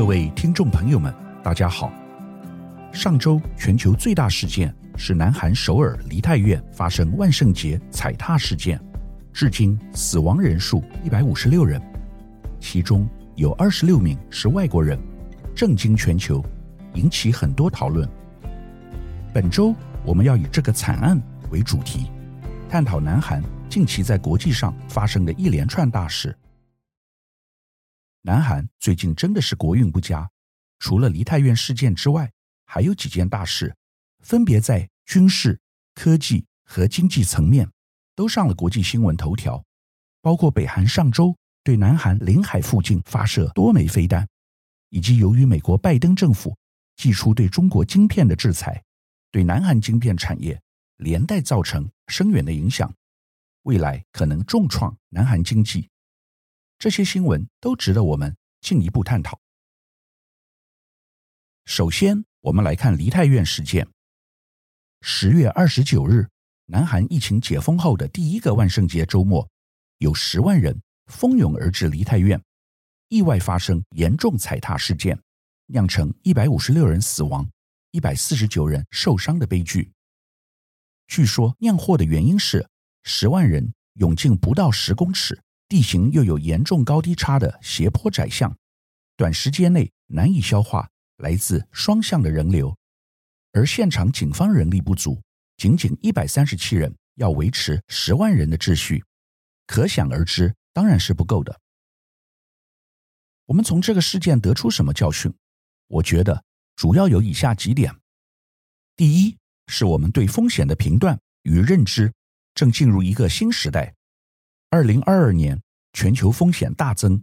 各位听众朋友们，大家好。上周全球最大事件是南韩首尔梨泰院发生万圣节踩踏事件，至今死亡人数一百五十六人，其中有二十六名是外国人，震惊全球，引起很多讨论。本周我们要以这个惨案为主题，探讨南韩近期在国际上发生的一连串大事。南韩最近真的是国运不佳，除了梨泰院事件之外，还有几件大事，分别在军事、科技和经济层面都上了国际新闻头条。包括北韩上周对南韩领海附近发射多枚飞弹，以及由于美国拜登政府祭出对中国晶片的制裁，对南韩晶片产业连带造成深远的影响，未来可能重创南韩经济。这些新闻都值得我们进一步探讨。首先，我们来看梨泰院事件。十月二十九日，南韩疫情解封后的第一个万圣节周末，有十万人蜂拥而至梨泰院，意外发生严重踩踏事件，酿成一百五十六人死亡、一百四十九人受伤的悲剧。据说酿祸的原因是十万人涌进不到十公尺。地形又有严重高低差的斜坡窄巷，短时间内难以消化来自双向的人流，而现场警方人力不足，仅仅一百三十七人要维持十万人的秩序，可想而知，当然是不够的。我们从这个事件得出什么教训？我觉得主要有以下几点：第一，是我们对风险的评断与认知正进入一个新时代。二零二二年，全球风险大增，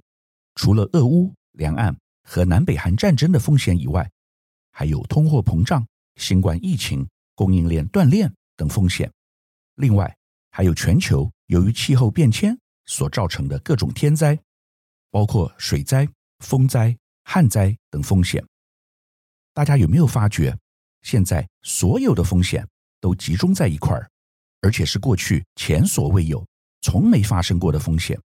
除了俄乌、两岸和南北韩战争的风险以外，还有通货膨胀、新冠疫情、供应链断裂等风险。另外，还有全球由于气候变迁所造成的各种天灾，包括水灾、风灾、旱灾等风险。大家有没有发觉，现在所有的风险都集中在一块儿，而且是过去前所未有。从没发生过的风险，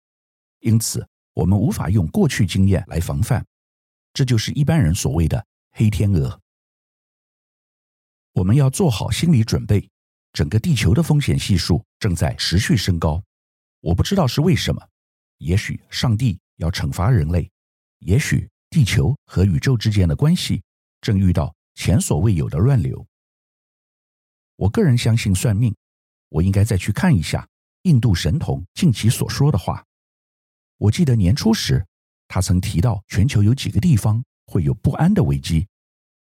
因此我们无法用过去经验来防范，这就是一般人所谓的“黑天鹅”。我们要做好心理准备，整个地球的风险系数正在持续升高。我不知道是为什么，也许上帝要惩罚人类，也许地球和宇宙之间的关系正遇到前所未有的乱流。我个人相信算命，我应该再去看一下。印度神童近期所说的话，我记得年初时，他曾提到全球有几个地方会有不安的危机，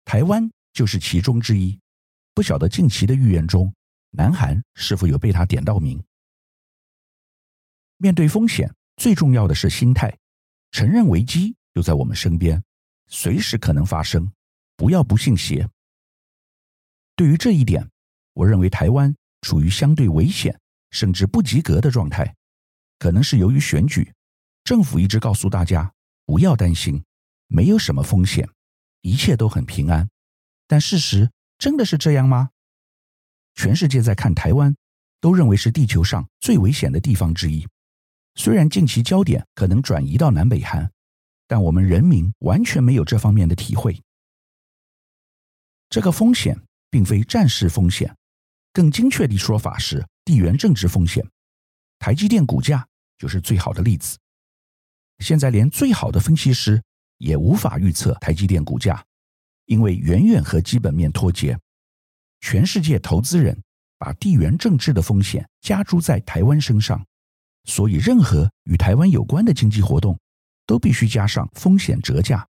台湾就是其中之一。不晓得近期的预言中，南韩是否有被他点到名？面对风险，最重要的是心态，承认危机就在我们身边，随时可能发生，不要不信邪。对于这一点，我认为台湾处于相对危险。甚至不及格的状态，可能是由于选举，政府一直告诉大家不要担心，没有什么风险，一切都很平安。但事实真的是这样吗？全世界在看台湾，都认为是地球上最危险的地方之一。虽然近期焦点可能转移到南北韩，但我们人民完全没有这方面的体会。这个风险并非战事风险，更精确的说法是。地缘政治风险，台积电股价就是最好的例子。现在连最好的分析师也无法预测台积电股价，因为远远和基本面脱节。全世界投资人把地缘政治的风险加诸在台湾身上，所以任何与台湾有关的经济活动都必须加上风险折价。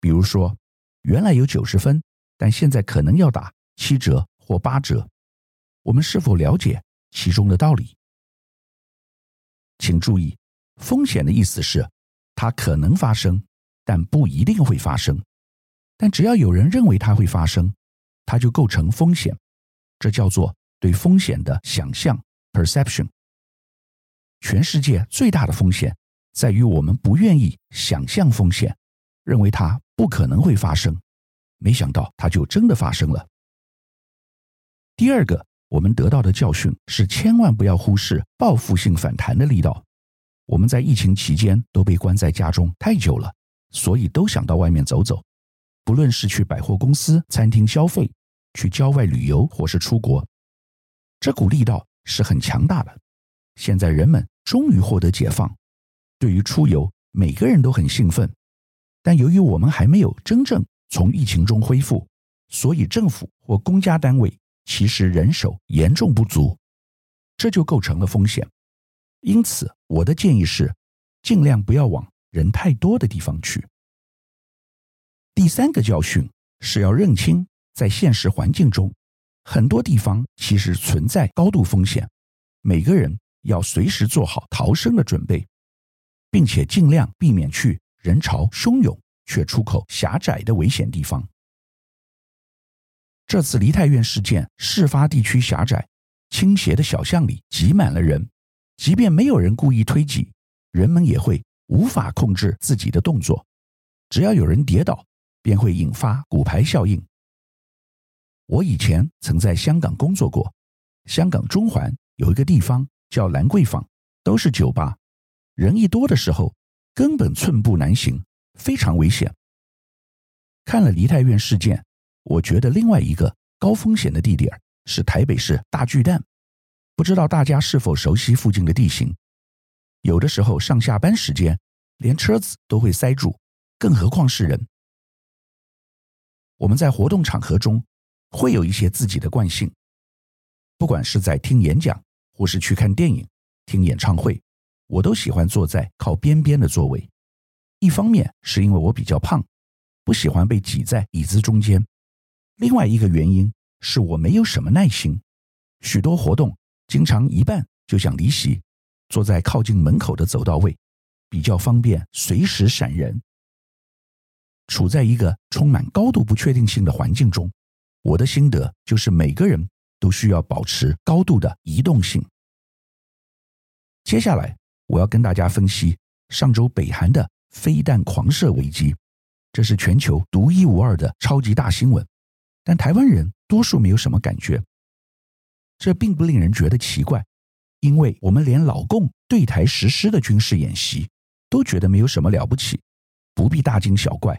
比如说，原来有九十分，但现在可能要打七折或八折。我们是否了解其中的道理？请注意，风险的意思是它可能发生，但不一定会发生。但只要有人认为它会发生，它就构成风险。这叫做对风险的想象 （perception）。全世界最大的风险在于我们不愿意想象风险，认为它不可能会发生，没想到它就真的发生了。第二个。我们得到的教训是，千万不要忽视报复性反弹的力道。我们在疫情期间都被关在家中太久了，所以都想到外面走走，不论是去百货公司、餐厅消费，去郊外旅游，或是出国，这股力道是很强大的。现在人们终于获得解放，对于出游，每个人都很兴奋。但由于我们还没有真正从疫情中恢复，所以政府或公家单位其实人手严重不足，这就构成了风险。因此，我的建议是，尽量不要往人太多的地方去。第三个教训是要认清，在现实环境中，很多地方其实存在高度风险，每个人要随时做好逃生的准备，并且尽量避免去人潮汹涌却出口狭窄的危险地方。这次梨泰院事件事发地区狭窄、倾斜的小巷里挤满了人，即便没有人故意推挤，人们也会无法控制自己的动作。只要有人跌倒，便会引发骨牌效应。我以前曾在香港工作过，香港中环有一个地方叫兰桂坊，都是酒吧，人一多的时候，根本寸步难行，非常危险。看了梨泰院事件，我觉得另外一个高风险的地点是台北市大巨蛋。不知道大家是否熟悉附近的地形？有的时候上下班时间，连车子都会塞住，更何况是人。我们在活动场合中会有一些自己的惯性，不管是在听演讲，或是去看电影、听演唱会。我都喜欢坐在靠边边的座位，一方面是因为我比较胖，不喜欢被挤在椅子中间；另外一个原因是我没有什么耐心，许多活动经常一半就想离席，坐在靠近门口的走道位，比较方便随时闪人。处在一个充满高度不确定性的环境中，我的心得就是每个人都需要保持高度的移动性。接下来。我要跟大家分析上周北韩的飞弹狂射危机，这是全球独一无二的超级大新闻，但台湾人多数没有什么感觉。这并不令人觉得奇怪，因为我们连老共对台实施的军事演习都觉得没有什么了不起，不必大惊小怪，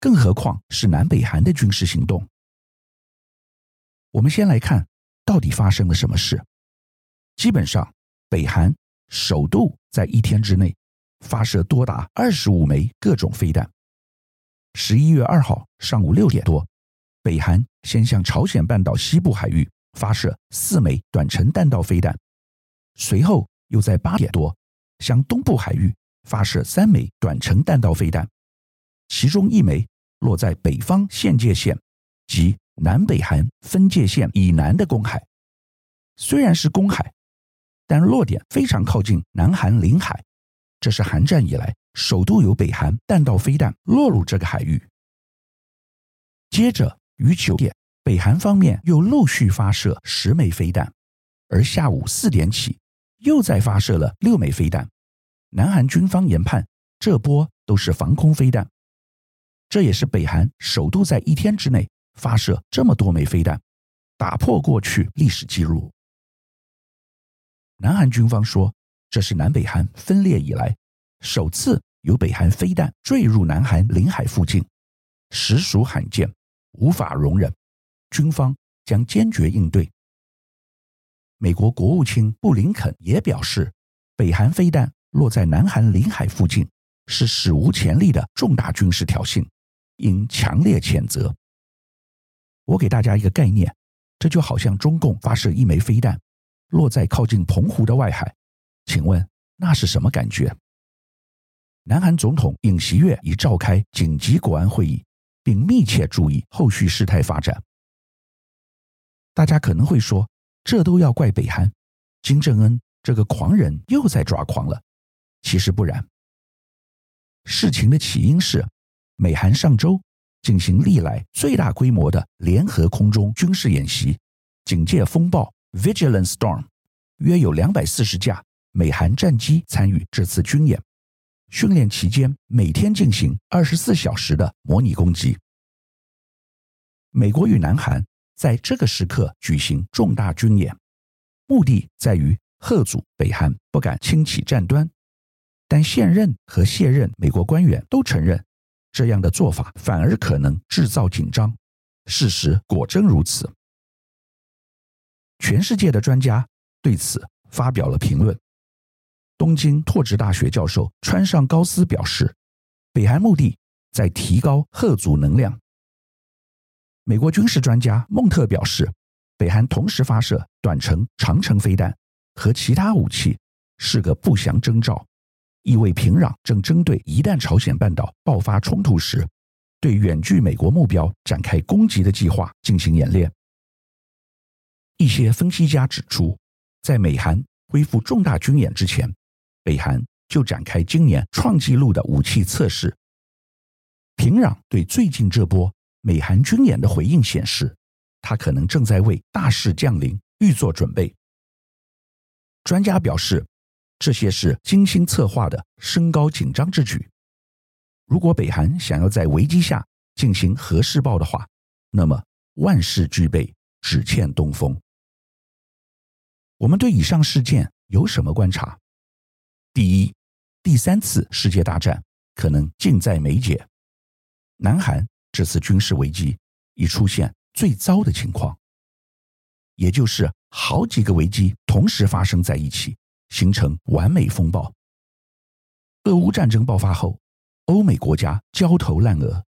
更何况是南北韩的军事行动。我们先来看到底发生了什么事。基本上，北韩。首度在一天之内发射多达二十五枚各种飞弹。十一月二号上午六点多，北韩先向朝鲜半岛西部海域发射四枚短程弹道飞弹，随后又在八点多向东部海域发射三枚短程弹道飞弹，其中一枚落在北方限界线及南北韩分界线以南的公海，虽然是公海。但落点非常靠近南韩领海，这是韩战以来首度有北韩弹道飞弹落入这个海域。接着于九点，北韩方面又陆续发射十枚飞弹，而下午四点起又再发射了六枚飞弹。南韩军方研判这波都是防空飞弹，这也是北韩首度在一天之内发射这么多枚飞弹，打破过去历史记录。南韩军方说，这是南北韩分裂以来首次有北韩飞弹坠入南韩领海附近，实属罕见，无法容忍。军方将坚决应对。美国国务卿布林肯也表示，北韩飞弹落在南韩领海附近是史无前例的重大军事挑衅，应强烈谴责。我给大家一个概念，这就好像中共发射一枚飞弹。落在靠近澎湖的外海，请问那是什么感觉？南韩总统尹锡悦已召开紧急国安会议，并密切注意后续事态发展。大家可能会说，这都要怪北韩，金正恩这个狂人又在抓狂了。其实不然，事情的起因是美韩上周进行历来最大规模的联合空中军事演习，警戒风暴。Vigilant Storm，约有两百四十架美韩战机参与这次军演。训练期间，每天进行二十四小时的模拟攻击。美国与南韩在这个时刻举行重大军演，目的在于吓阻北韩不敢轻启战端。但现任和卸任美国官员都承认，这样的做法反而可能制造紧张。事实果真如此。全世界的专家对此发表了评论。东京拓殖大学教授川上高斯表示，北韩目的在提高核族能量。美国军事专家孟特表示，北韩同时发射短程、长程飞弹和其他武器，是个不祥征兆，意味平壤正针对一旦朝鲜半岛爆发冲突时，对远距美国目标展开攻击的计划进行演练。一些分析家指出，在美韩恢复重大军演之前，北韩就展开今年创纪录的武器测试。平壤对最近这波美韩军演的回应显示，他可能正在为大事降临预做准备。专家表示，这些是精心策划的升高紧张之举。如果北韩想要在危机下进行核试爆的话，那么万事俱备，只欠东风。我们对以上事件有什么观察？第一，第三次世界大战可能近在眉睫。南韩这次军事危机已出现最糟的情况，也就是好几个危机同时发生在一起，形成完美风暴。俄乌战争爆发后。欧美国家焦头烂额，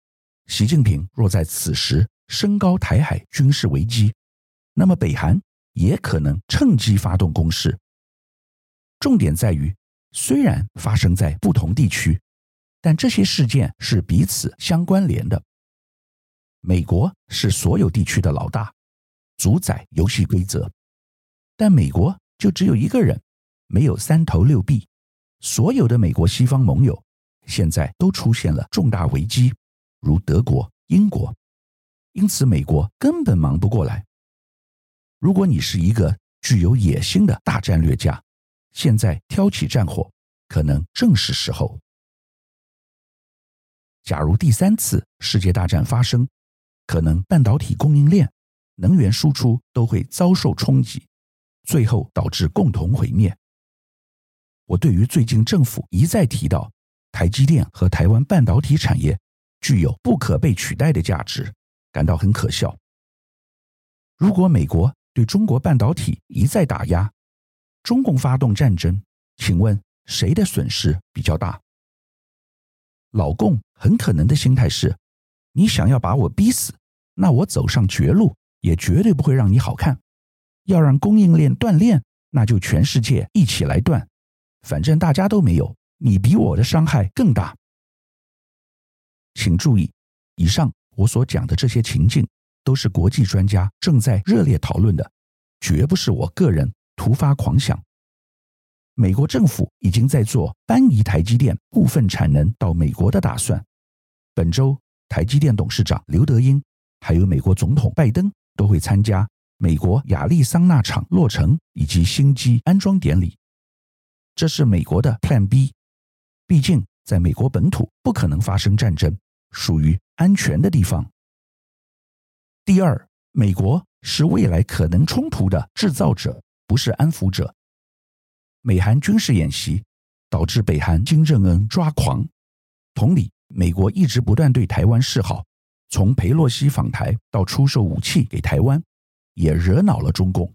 习近平若在此时升高台海军事危机，那么北韩也可能趁机发动攻势。重点在于，虽然发生在不同地区，但这些事件是彼此相关联的。美国是所有地区的老大，主宰游戏规则，但美国就只有一个人，没有三头六臂，所有的美国西方盟友。现在都出现了重大危机，如德国、英国，因此美国根本忙不过来。如果你是一个具有野心的大战略家，现在挑起战火，可能正是时候。假如第三次世界大战发生，可能半导体供应链、能源输出都会遭受冲击，最后导致共同毁灭。我对于最近政府一再提到，台积电和台湾半导体产业具有不可被取代的价值，感到很可笑。如果美国对中国半导体一再打压，中共发动战争，请问谁的损失比较大？老共很可能的心态是：你想要把我逼死，那我走上绝路也绝对不会让你好看。要让供应链断链，那就全世界一起来断，反正大家都没有。你比我的伤害更大。请注意，以上我所讲的这些情境，都是国际专家正在热烈讨论的，绝不是我个人突发狂想。美国政府已经在做搬移台积电部分产能到美国的打算。本周，台积电董事长刘德英，还有美国总统拜登都会参加美国亚利桑那厂落成以及新机安装典礼。这是美国的 Plan B。毕竟，在美国本土不可能发生战争，属于安全的地方。第二，美国是未来可能冲突的制造者，不是安抚者。美韩军事演习导致北韩金正恩抓狂，同理，美国一直不断对台湾示好，从裴洛西访台到出售武器给台湾，也惹恼了中共。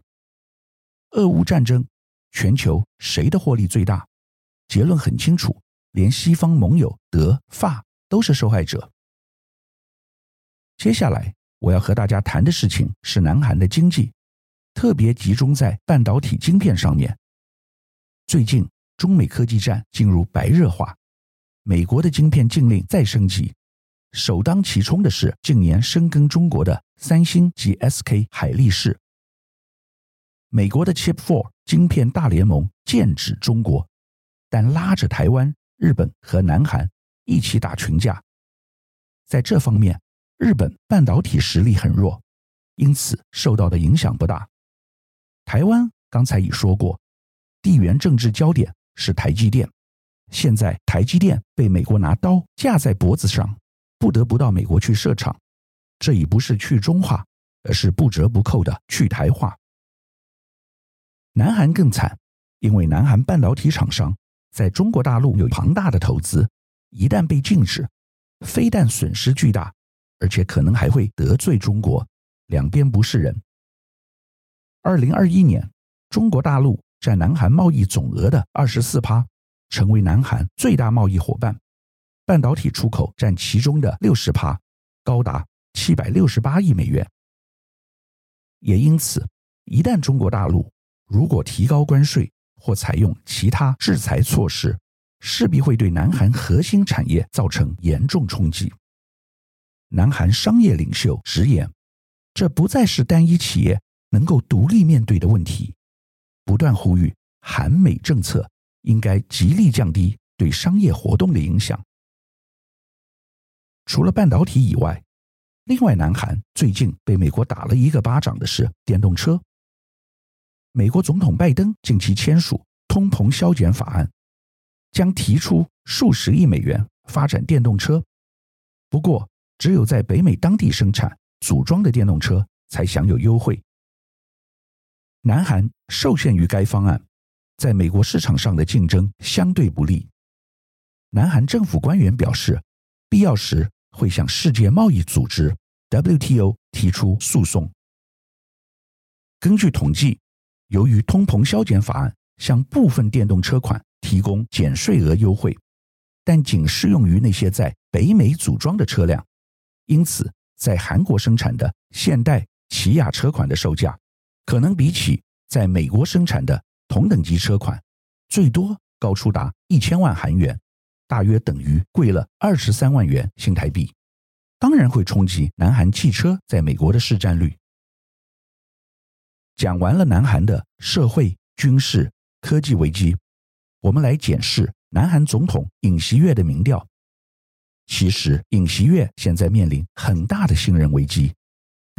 俄乌战争，全球谁的获利最大？结论很清楚。连西方盟友德法都是受害者。接下来我要和大家谈的事情是南韩的经济，特别集中在半导体晶片上面。最近中美科技战进入白热化，美国的晶片禁令再升级，首当其冲的是近年深耕中国的三星及 SK 海力士。美国的 Chip Four 晶片大联盟剑指中国，但拉着台湾。日本和南韩一起打群架，在这方面，日本半导体实力很弱，因此受到的影响不大。台湾刚才已说过，地缘政治焦点是台积电，现在台积电被美国拿刀架在脖子上，不得不到美国去设厂，这已不是去中化，而是不折不扣的去台化。南韩更惨，因为南韩半导体厂商。在中国大陆有庞大的投资，一旦被禁止，非但损失巨大，而且可能还会得罪中国，两边不是人。二零二一年，中国大陆占南韩贸易总额的二十四趴，成为南韩最大贸易伙伴。半导体出口占其中的六十趴，高达七百六十八亿美元。也因此，一旦中国大陆如果提高关税或采用其他制裁措施，势必会对南韩核心产业造成严重冲击。南韩商业领袖直言，这不再是单一企业能够独立面对的问题，不断呼吁韩美政策应该极力降低对商业活动的影响。除了半导体以外，另外，南韩最近被美国打了一个巴掌的是电动车。美国总统拜登近期签署通膨削减法案，将提出数十亿美元发展电动车。不过，只有在北美当地生产组装的电动车才享有优惠。南韩受限于该方案，在美国市场上的竞争相对不利。南韩政府官员表示，必要时会向世界贸易组织 WTO 提出诉讼。根据统计，由于通膨削减法案向部分电动车款提供减税额优惠，但仅适用于那些在北美组装的车辆，因此在韩国生产的现代、起亚车款的售价，可能比起在美国生产的同等级车款，最多高出达一千万韩元。大约等于贵了二十三万元新台币，当然会冲击南韩汽车在美国的市占率。讲完了南韩的社会、军事、科技危机，我们来检视南韩总统尹锡悦的民调。其实尹锡悦现在面临很大的信任危机，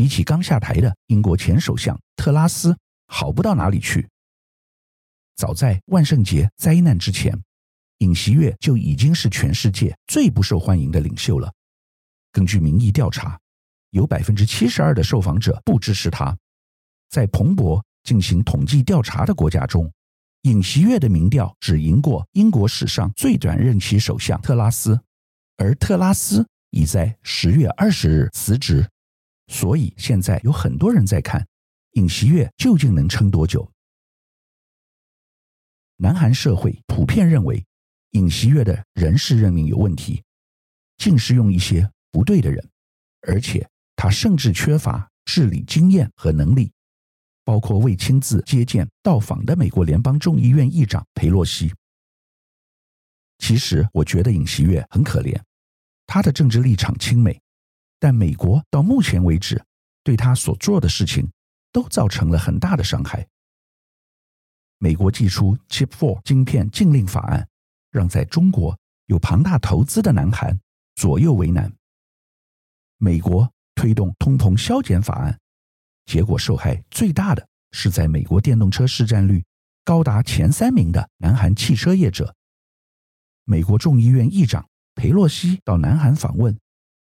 比起刚下台的英国前首相特拉斯好不到哪里去。早在万圣节灾难之前。尹锡悦就已经是全世界最不受欢迎的领袖了。根据民意调查，有百分之七十二的受访者不支持他。在彭博进行统计调查的国家中，尹锡悦的民调只赢过英国史上最短任期首相特拉斯，而特拉斯已在十月二十日辞职。所以现在有很多人在看尹锡悦究竟能撑多久。南韩社会普遍认为。尹锡悦的人事任命有问题，竟是用一些不对的人，而且他甚至缺乏治理经验和能力，包括未亲自接见到访的美国联邦众议院议长裴洛西。其实我觉得尹锡悦很可怜，他的政治立场亲美，但美国到目前为止对他所做的事情都造成了很大的伤害。美国祭出 Chip Four 晶片禁令法案。让在中国有庞大投资的南韩左右为难。美国推动通膨削减法案，结果受害最大的是在美国电动车市占率高达前三名的南韩汽车业者。美国众议院议长裴洛西到南韩访问，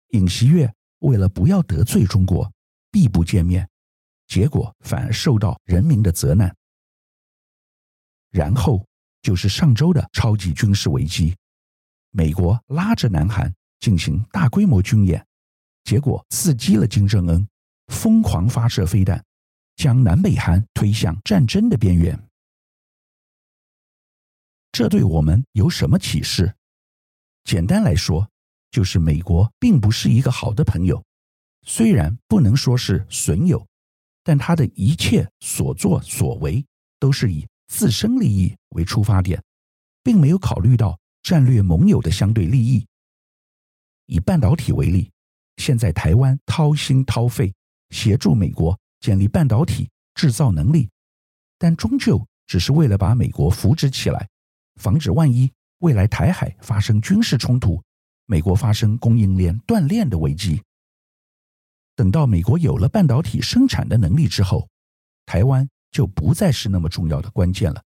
尹锡悦为了不要得罪中国，避不见面，结果反而受到人民的责难。然后。就是上周的超级军事危机，美国拉着南韩进行大规模军演，结果刺激了金正恩，疯狂发射飞弹，将南北韩推向战争的边缘。这对我们有什么启示？简单来说，就是美国并不是一个好的朋友，虽然不能说是损友，但他的一切所作所为都是以。自身利益为出发点，并没有考虑到战略盟友的相对利益。以半导体为例，现在台湾掏心掏肺协助美国建立半导体制造能力，但终究只是为了把美国扶植起来，防止万一未来台海发生军事冲突，美国发生供应链断裂的危机。等到美国有了半导体生产的能力之后，台湾。就不再是那么重要的关键了。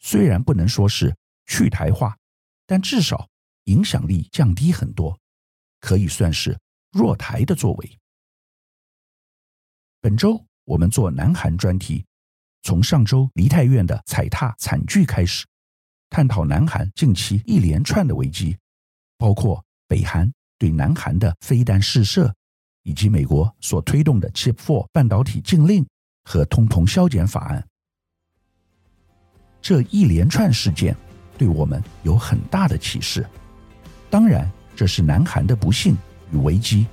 虽然不能说是去台化，但至少影响力降低很多，可以算是弱台的作为。本周我们做南韩专题，从上周梨泰院的踩踏惨剧开始，探讨南韩近期一连串的危机，包括北韩对南韩的飞弹试射，以及美国所推动的 Chip Four 半导体禁令和通膨削减法案。这一连串事件对我们有很大的启示。当然，这是南韩的不幸与危机，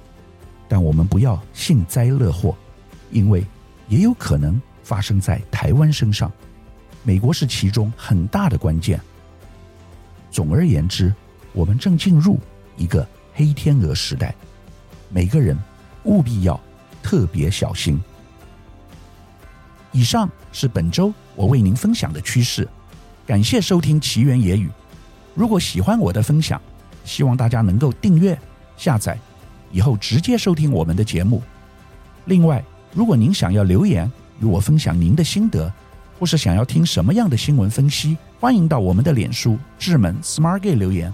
但我们不要幸灾乐祸，因为也有可能发生在台湾身上。美国是其中很大的关键。总而言之，我们正进入一个黑天鹅时代，每个人务必要特别小心。以上是本周我为您分享的趋势，感谢收听奇缘野语。如果喜欢我的分享，希望大家能够订阅、下载，以后直接收听我们的节目。另外，如果您想要留言与我分享您的心得，或是想要听什么样的新闻分析，欢迎到我们的脸书智门 Smart Gay 留言，